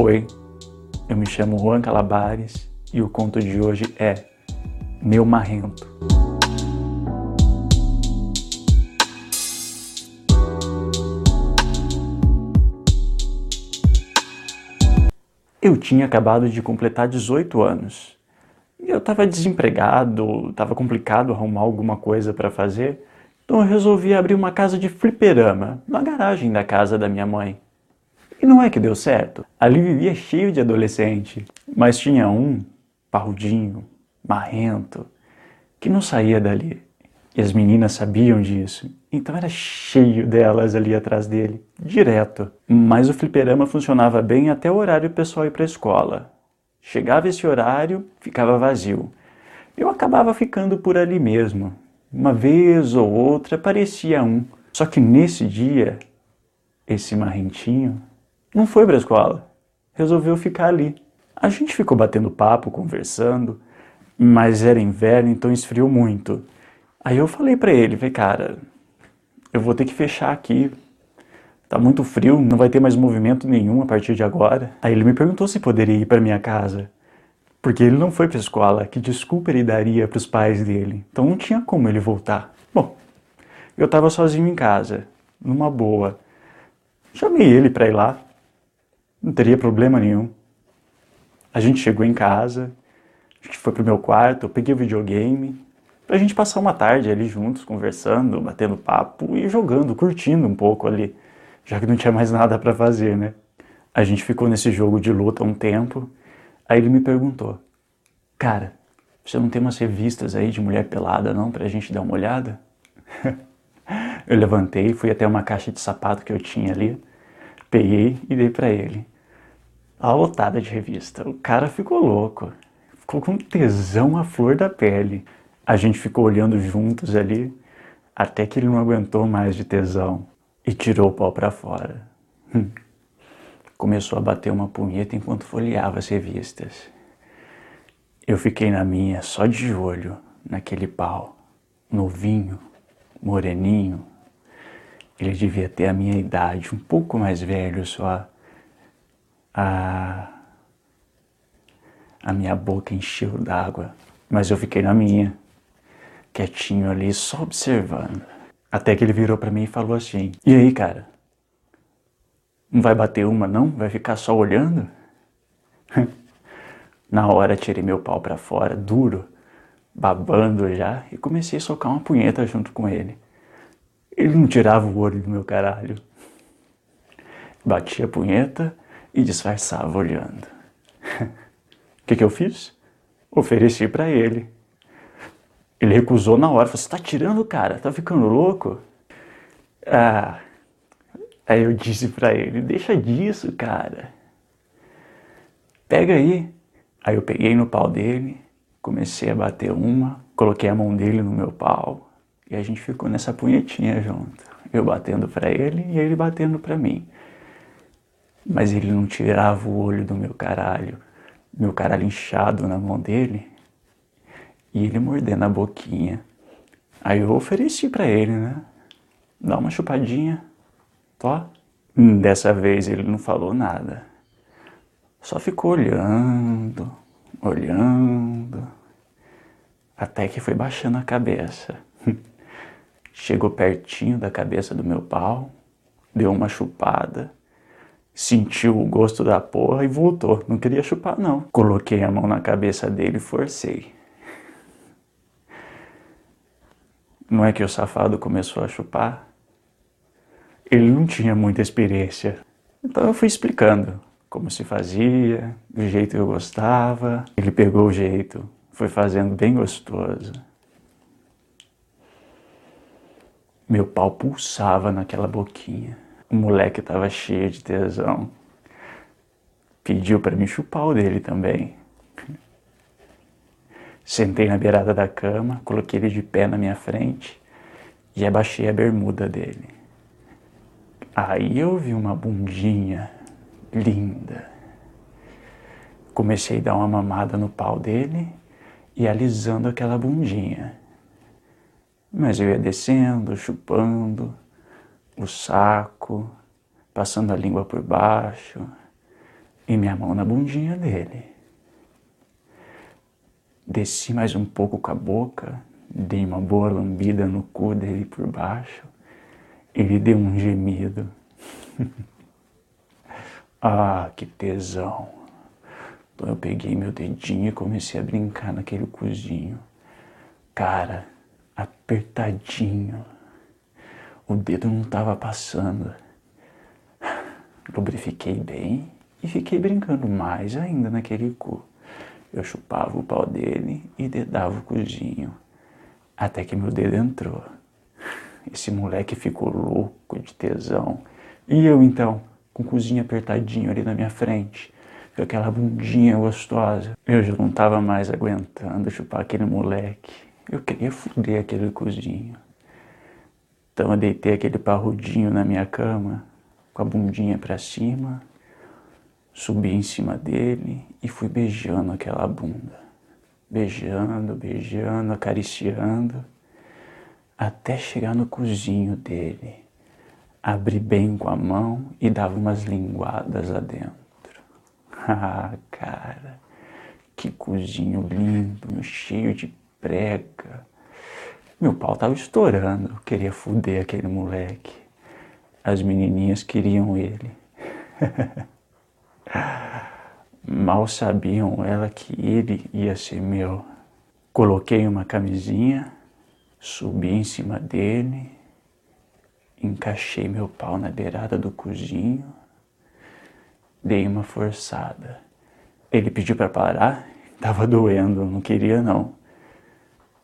Oi, eu me chamo Juan Calabares e o conto de hoje é Meu Marrento. Eu tinha acabado de completar 18 anos. Eu estava desempregado, estava complicado arrumar alguma coisa para fazer, então eu resolvi abrir uma casa de fliperama na garagem da casa da minha mãe. E não é que deu certo. Ali vivia cheio de adolescente, mas tinha um, parrudinho, marrento, que não saía dali. E as meninas sabiam disso, então era cheio delas ali atrás dele, direto. Mas o fliperama funcionava bem até o horário pessoal ir para a escola. Chegava esse horário, ficava vazio. Eu acabava ficando por ali mesmo. Uma vez ou outra aparecia um. Só que nesse dia, esse marrentinho não foi para a escola. Resolveu ficar ali. A gente ficou batendo papo, conversando, mas era inverno, então esfriou muito. Aí eu falei para ele, falei, cara, eu vou ter que fechar aqui. Tá muito frio, não vai ter mais movimento nenhum a partir de agora. Aí ele me perguntou se poderia ir para minha casa, porque ele não foi para escola. Que desculpa ele daria para os pais dele? Então não tinha como ele voltar. Bom, eu estava sozinho em casa, numa boa. Chamei ele para ir lá. Não teria problema nenhum. A gente chegou em casa, a gente foi pro meu quarto, eu peguei o videogame, pra gente passar uma tarde ali juntos, conversando, batendo papo e jogando, curtindo um pouco ali, já que não tinha mais nada para fazer, né? A gente ficou nesse jogo de luta um tempo, aí ele me perguntou, cara, você não tem umas revistas aí de mulher pelada não, pra gente dar uma olhada? eu levantei, fui até uma caixa de sapato que eu tinha ali, peguei e dei para ele. A lotada de revista. O cara ficou louco. Ficou com tesão à flor da pele. A gente ficou olhando juntos ali, até que ele não aguentou mais de tesão e tirou o pau para fora. Hum. Começou a bater uma punheta enquanto folheava as revistas. Eu fiquei na minha, só de olho, naquele pau, novinho, moreninho, ele devia ter a minha idade, um pouco mais velho só. A, a minha boca encheu d'água, mas eu fiquei na minha, quietinho ali, só observando. Até que ele virou para mim e falou assim: E aí, cara? Não vai bater uma, não? Vai ficar só olhando? Na hora tirei meu pau para fora, duro, babando já, e comecei a socar uma punheta junto com ele. Ele não tirava o olho do meu caralho. Batia a punheta e disfarçava olhando. O que, que eu fiz? Ofereci para ele. Ele recusou na hora. Falou: Você tá tirando, cara? Tá ficando louco? Ah. Aí eu disse para ele: Deixa disso, cara. Pega aí. Aí eu peguei no pau dele, comecei a bater uma, coloquei a mão dele no meu pau e a gente ficou nessa punhetinha junto. Eu batendo para ele e ele batendo para mim. Mas ele não tirava o olho do meu caralho, meu caralho inchado na mão dele, e ele mordendo a boquinha. Aí eu ofereci para ele, né? Dá uma chupadinha, tó. Dessa vez ele não falou nada. Só ficou olhando, olhando, até que foi baixando a cabeça. Chegou pertinho da cabeça do meu pau, deu uma chupada, sentiu o gosto da porra e voltou. Não queria chupar, não. Coloquei a mão na cabeça dele e forcei. Não é que o safado começou a chupar? Ele não tinha muita experiência. Então eu fui explicando como se fazia, do jeito que eu gostava. Ele pegou o jeito, foi fazendo bem gostoso. Meu pau pulsava naquela boquinha. O moleque estava cheio de tesão. Pediu para me chupar o dele também. Sentei na beirada da cama, coloquei ele de pé na minha frente e abaixei a bermuda dele. Aí eu vi uma bundinha linda. Comecei a dar uma mamada no pau dele e alisando aquela bundinha. Mas eu ia descendo, chupando o saco, passando a língua por baixo, e minha mão na bundinha dele. Desci mais um pouco com a boca, dei uma boa lambida no cu dele por baixo. Ele deu um gemido. ah, que tesão! Então eu peguei meu dedinho e comecei a brincar naquele cozinho. Cara, apertadinho. O dedo não estava passando. Lubrifiquei bem e fiquei brincando mais ainda naquele cu. Eu chupava o pau dele e dedava o cozinho. Até que meu dedo entrou. Esse moleque ficou louco de tesão. E eu então, com o cozinho apertadinho ali na minha frente, com aquela bundinha gostosa. Eu já não estava mais aguentando chupar aquele moleque. Eu queria foder aquele cozinho. Então eu deitei aquele parrudinho na minha cama, com a bundinha para cima, subi em cima dele e fui beijando aquela bunda. Beijando, beijando, acariciando, até chegar no cozinho dele. Abri bem com a mão e dava umas linguadas lá dentro. Ah, cara, que cozinho lindo, cheio de prega. Meu pau tava estourando, eu queria foder aquele moleque. As menininhas queriam ele. Mal sabiam ela que ele ia ser meu. Coloquei uma camisinha, subi em cima dele, encaixei meu pau na beirada do cozinho, dei uma forçada. Ele pediu para parar, tava doendo, não queria não.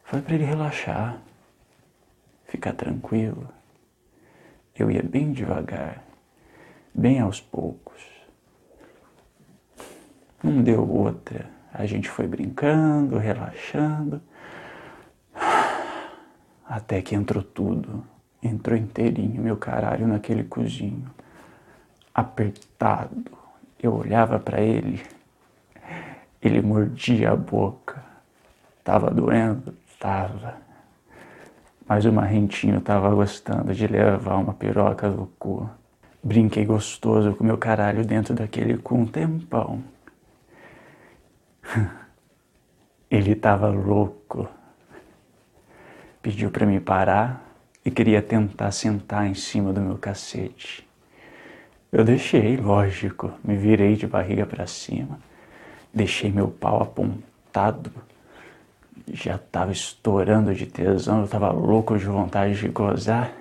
Foi para ele relaxar, ficar tranquilo. Eu ia bem devagar, bem aos poucos. Não deu outra. A gente foi brincando, relaxando, até que entrou tudo. Entrou inteirinho meu caralho naquele cozinho, apertado. Eu olhava para ele, ele mordia a boca. Tava doendo? Tava. Mas o marrentinho tava gostando de levar uma piroca do cu. Brinquei gostoso com meu caralho dentro daquele cu um tempão. Ele tava louco. Pediu para me parar e queria tentar sentar em cima do meu cacete. Eu deixei, lógico, me virei de barriga para cima, deixei meu pau apontado já estava estourando de tesão, eu estava louco de vontade de gozar.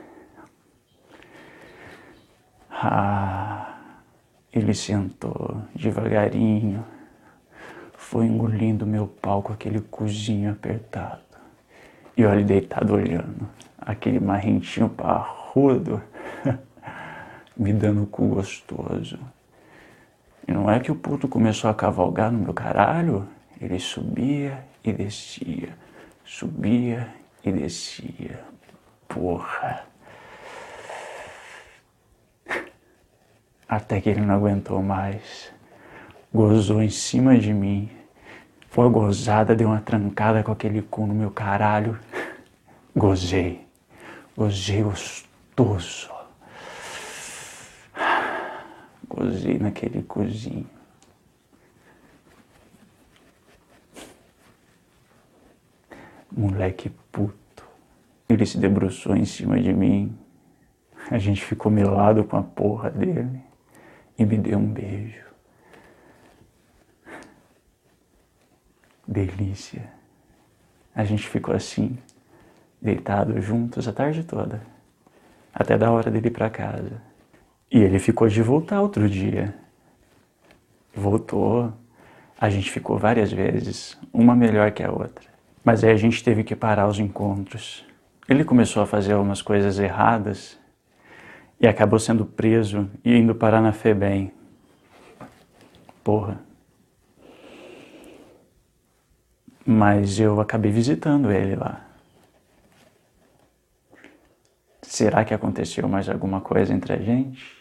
Ah, ele sentou devagarinho, foi engolindo meu pau com aquele cozinho apertado. E eu ali deitado olhando, aquele marrentinho parrudo, me dando o cu gostoso. E não é que o puto começou a cavalgar no meu caralho? Ele subia e descia, subia e descia. Porra. Até que ele não aguentou mais. Gozou em cima de mim. Foi gozada, deu uma trancada com aquele cu no meu caralho. Gozei. Gozei gostoso. Gozei naquele cozinho. Moleque puto. Ele se debruçou em cima de mim. A gente ficou melado com a porra dele e me deu um beijo. Delícia. A gente ficou assim, deitado juntos a tarde toda, até da hora dele ir para casa. E ele ficou de voltar outro dia. Voltou. A gente ficou várias vezes, uma melhor que a outra. Mas aí a gente teve que parar os encontros. Ele começou a fazer algumas coisas erradas e acabou sendo preso e indo parar na FEBEM. Porra. Mas eu acabei visitando ele lá. Será que aconteceu mais alguma coisa entre a gente?